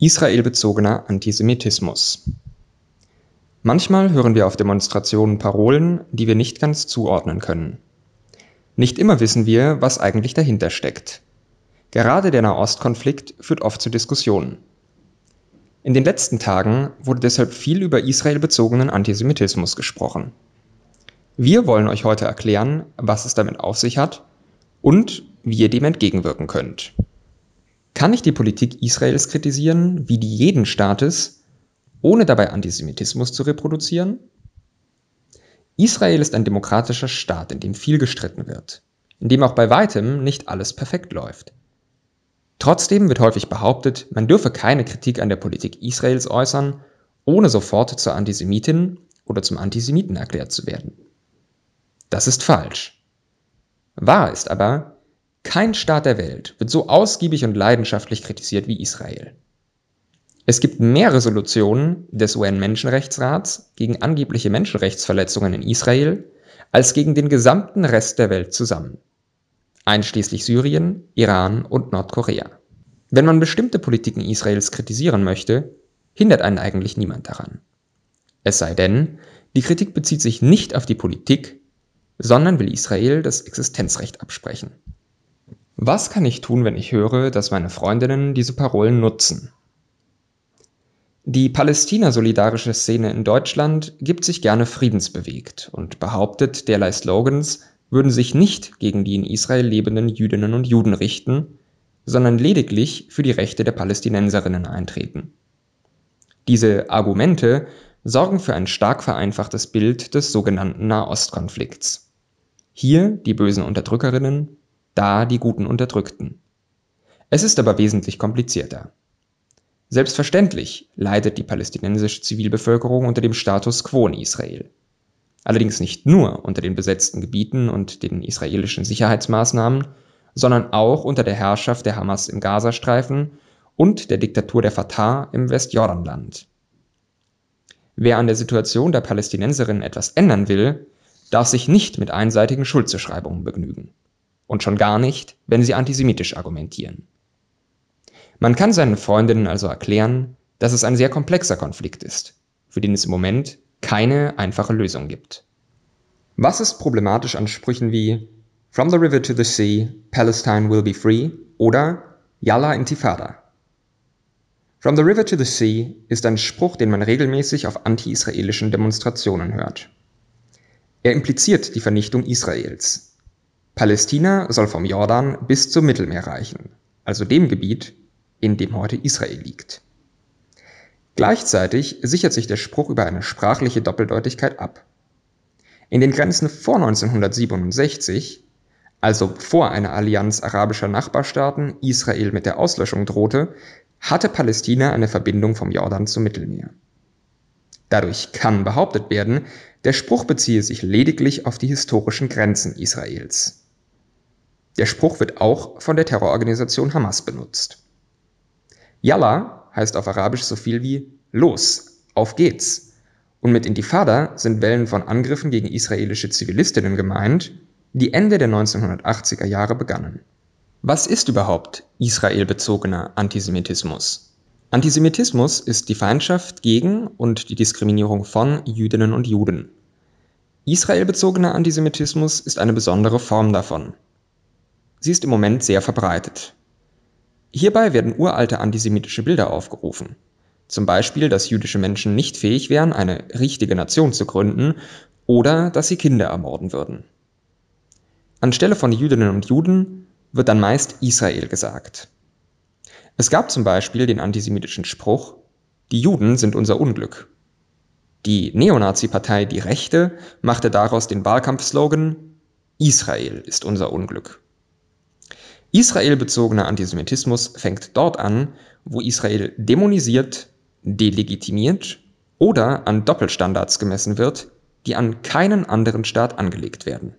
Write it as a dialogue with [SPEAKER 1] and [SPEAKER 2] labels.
[SPEAKER 1] Israelbezogener Antisemitismus. Manchmal hören wir auf Demonstrationen Parolen, die wir nicht ganz zuordnen können. Nicht immer wissen wir, was eigentlich dahinter steckt. Gerade der Nahostkonflikt führt oft zu Diskussionen. In den letzten Tagen wurde deshalb viel über israelbezogenen Antisemitismus gesprochen. Wir wollen euch heute erklären, was es damit auf sich hat und wie ihr dem entgegenwirken könnt. Kann ich die Politik Israels kritisieren, wie die jeden Staates, ohne dabei Antisemitismus zu reproduzieren? Israel ist ein demokratischer Staat, in dem viel gestritten wird, in dem auch bei weitem nicht alles perfekt läuft. Trotzdem wird häufig behauptet, man dürfe keine Kritik an der Politik Israels äußern, ohne sofort zur Antisemitin oder zum Antisemiten erklärt zu werden. Das ist falsch. Wahr ist aber, kein Staat der Welt wird so ausgiebig und leidenschaftlich kritisiert wie Israel. Es gibt mehr Resolutionen des UN-Menschenrechtsrats gegen angebliche Menschenrechtsverletzungen in Israel als gegen den gesamten Rest der Welt zusammen, einschließlich Syrien, Iran und Nordkorea. Wenn man bestimmte Politiken Israels kritisieren möchte, hindert einen eigentlich niemand daran. Es sei denn, die Kritik bezieht sich nicht auf die Politik, sondern will Israel das Existenzrecht absprechen. Was kann ich tun, wenn ich höre, dass meine Freundinnen diese Parolen nutzen? Die Palästina-solidarische Szene in Deutschland gibt sich gerne friedensbewegt und behauptet, derlei Slogans würden sich nicht gegen die in Israel lebenden Jüdinnen und Juden richten, sondern lediglich für die Rechte der Palästinenserinnen eintreten. Diese Argumente sorgen für ein stark vereinfachtes Bild des sogenannten Nahostkonflikts. Hier die bösen Unterdrückerinnen, da die guten Unterdrückten. Es ist aber wesentlich komplizierter. Selbstverständlich leidet die palästinensische Zivilbevölkerung unter dem Status quo in Israel. Allerdings nicht nur unter den besetzten Gebieten und den israelischen Sicherheitsmaßnahmen, sondern auch unter der Herrschaft der Hamas im Gazastreifen und der Diktatur der Fatah im Westjordanland. Wer an der Situation der Palästinenserinnen etwas ändern will, darf sich nicht mit einseitigen Schuldzuschreibungen begnügen und schon gar nicht, wenn sie antisemitisch argumentieren. Man kann seinen Freundinnen also erklären, dass es ein sehr komplexer Konflikt ist, für den es im Moment keine einfache Lösung gibt. Was ist problematisch an Sprüchen wie From the river to the sea, Palestine will be free oder Yalla Intifada? From the river to the sea ist ein Spruch, den man regelmäßig auf anti-israelischen Demonstrationen hört. Er impliziert die Vernichtung Israels, Palästina soll vom Jordan bis zum Mittelmeer reichen, also dem Gebiet, in dem heute Israel liegt. Gleichzeitig sichert sich der Spruch über eine sprachliche Doppeldeutigkeit ab. In den Grenzen vor 1967, also bevor eine Allianz arabischer Nachbarstaaten Israel mit der Auslöschung drohte, hatte Palästina eine Verbindung vom Jordan zum Mittelmeer. Dadurch kann behauptet werden, der Spruch beziehe sich lediglich auf die historischen Grenzen Israels. Der Spruch wird auch von der Terrororganisation Hamas benutzt. Yalla heißt auf Arabisch so viel wie Los, auf geht's. Und mit Intifada sind Wellen von Angriffen gegen israelische Zivilistinnen gemeint, die Ende der 1980er Jahre begannen. Was ist überhaupt israelbezogener Antisemitismus? Antisemitismus ist die Feindschaft gegen und die Diskriminierung von Jüdinnen und Juden. Israelbezogener Antisemitismus ist eine besondere Form davon. Sie ist im Moment sehr verbreitet. Hierbei werden uralte antisemitische Bilder aufgerufen. Zum Beispiel, dass jüdische Menschen nicht fähig wären, eine richtige Nation zu gründen oder dass sie Kinder ermorden würden. Anstelle von Jüdinnen und Juden wird dann meist Israel gesagt. Es gab zum Beispiel den antisemitischen Spruch, die Juden sind unser Unglück. Die Neonazi-Partei Die Rechte machte daraus den Wahlkampfslogan Israel ist unser Unglück. Israel-bezogener Antisemitismus fängt dort an, wo Israel dämonisiert, delegitimiert oder an Doppelstandards gemessen wird, die an keinen anderen Staat angelegt werden